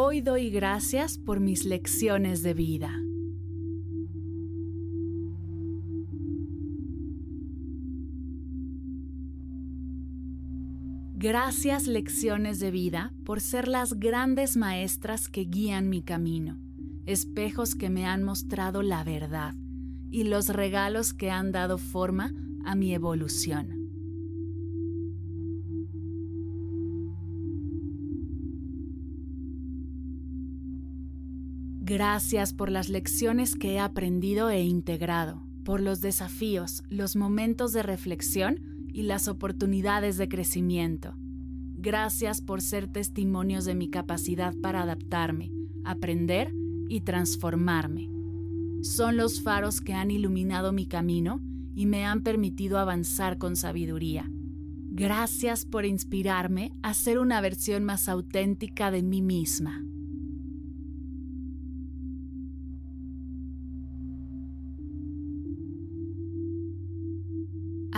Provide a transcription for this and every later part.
Hoy doy gracias por mis lecciones de vida. Gracias lecciones de vida por ser las grandes maestras que guían mi camino, espejos que me han mostrado la verdad y los regalos que han dado forma a mi evolución. Gracias por las lecciones que he aprendido e integrado, por los desafíos, los momentos de reflexión y las oportunidades de crecimiento. Gracias por ser testimonios de mi capacidad para adaptarme, aprender y transformarme. Son los faros que han iluminado mi camino y me han permitido avanzar con sabiduría. Gracias por inspirarme a ser una versión más auténtica de mí misma.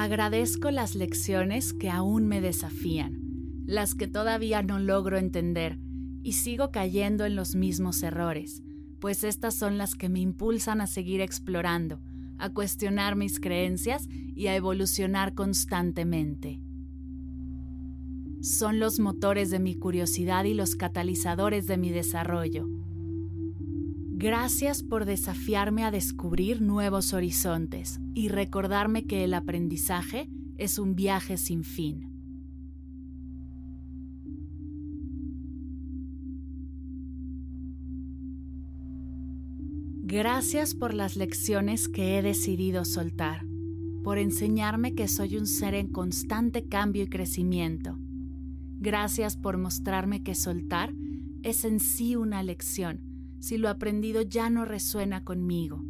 Agradezco las lecciones que aún me desafían, las que todavía no logro entender y sigo cayendo en los mismos errores, pues estas son las que me impulsan a seguir explorando, a cuestionar mis creencias y a evolucionar constantemente. Son los motores de mi curiosidad y los catalizadores de mi desarrollo. Gracias por desafiarme a descubrir nuevos horizontes y recordarme que el aprendizaje es un viaje sin fin. Gracias por las lecciones que he decidido soltar, por enseñarme que soy un ser en constante cambio y crecimiento. Gracias por mostrarme que soltar es en sí una lección si lo aprendido ya no resuena conmigo.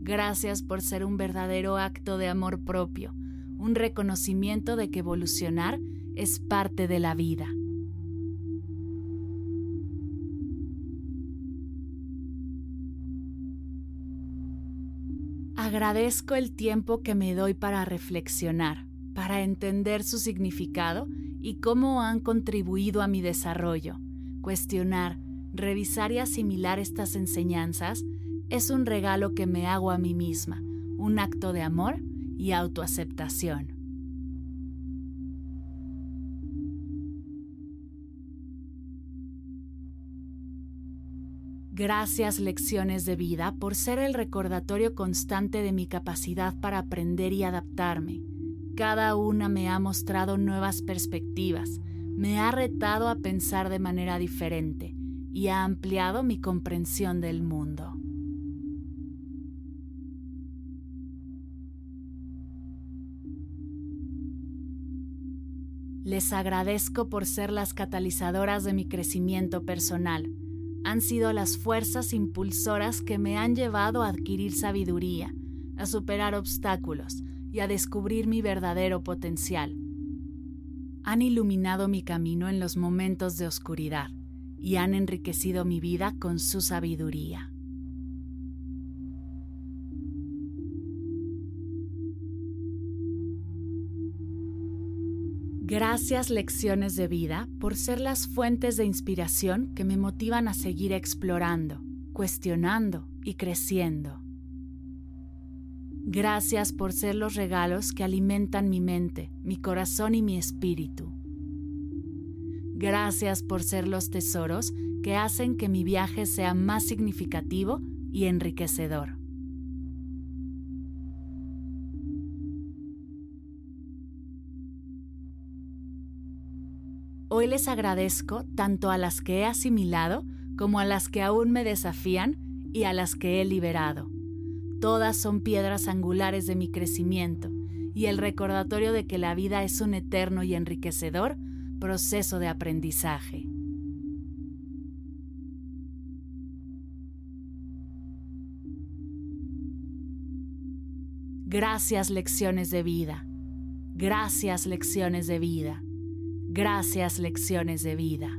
Gracias por ser un verdadero acto de amor propio, un reconocimiento de que evolucionar es parte de la vida. Agradezco el tiempo que me doy para reflexionar, para entender su significado y cómo han contribuido a mi desarrollo, cuestionar, Revisar y asimilar estas enseñanzas es un regalo que me hago a mí misma, un acto de amor y autoaceptación. Gracias lecciones de vida por ser el recordatorio constante de mi capacidad para aprender y adaptarme. Cada una me ha mostrado nuevas perspectivas, me ha retado a pensar de manera diferente y ha ampliado mi comprensión del mundo. Les agradezco por ser las catalizadoras de mi crecimiento personal. Han sido las fuerzas impulsoras que me han llevado a adquirir sabiduría, a superar obstáculos y a descubrir mi verdadero potencial. Han iluminado mi camino en los momentos de oscuridad y han enriquecido mi vida con su sabiduría. Gracias lecciones de vida por ser las fuentes de inspiración que me motivan a seguir explorando, cuestionando y creciendo. Gracias por ser los regalos que alimentan mi mente, mi corazón y mi espíritu. Gracias por ser los tesoros que hacen que mi viaje sea más significativo y enriquecedor. Hoy les agradezco tanto a las que he asimilado como a las que aún me desafían y a las que he liberado. Todas son piedras angulares de mi crecimiento y el recordatorio de que la vida es un eterno y enriquecedor proceso de aprendizaje. Gracias lecciones de vida. Gracias lecciones de vida. Gracias lecciones de vida.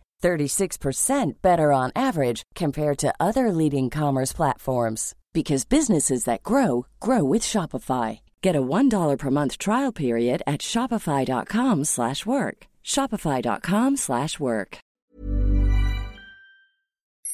36% better on average compared to other leading commerce platforms because businesses that grow grow with Shopify. Get a $1 per month trial period at shopify.com/work. shopify.com/work.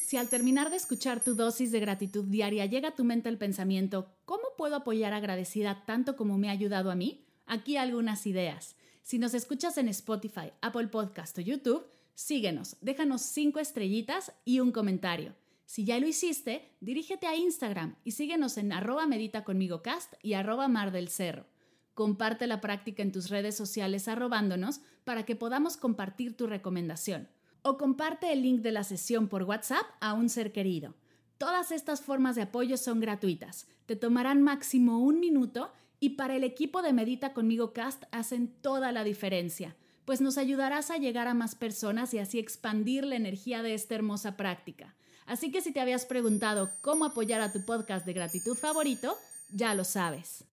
Si al terminar de escuchar tu dosis de gratitud diaria llega a tu mente el pensamiento, ¿cómo puedo apoyar agradecida tanto como me ha ayudado a mí? Aquí algunas ideas. Si nos escuchas en Spotify, Apple Podcast o YouTube, Síguenos, déjanos cinco estrellitas y un comentario. Si ya lo hiciste, dirígete a Instagram y síguenos en arroba medita conmigo cast y arroba mar del cerro. Comparte la práctica en tus redes sociales arrobándonos para que podamos compartir tu recomendación. O comparte el link de la sesión por WhatsApp a un ser querido. Todas estas formas de apoyo son gratuitas. Te tomarán máximo un minuto y para el equipo de Medita conmigo Cast hacen toda la diferencia pues nos ayudarás a llegar a más personas y así expandir la energía de esta hermosa práctica. Así que si te habías preguntado cómo apoyar a tu podcast de gratitud favorito, ya lo sabes.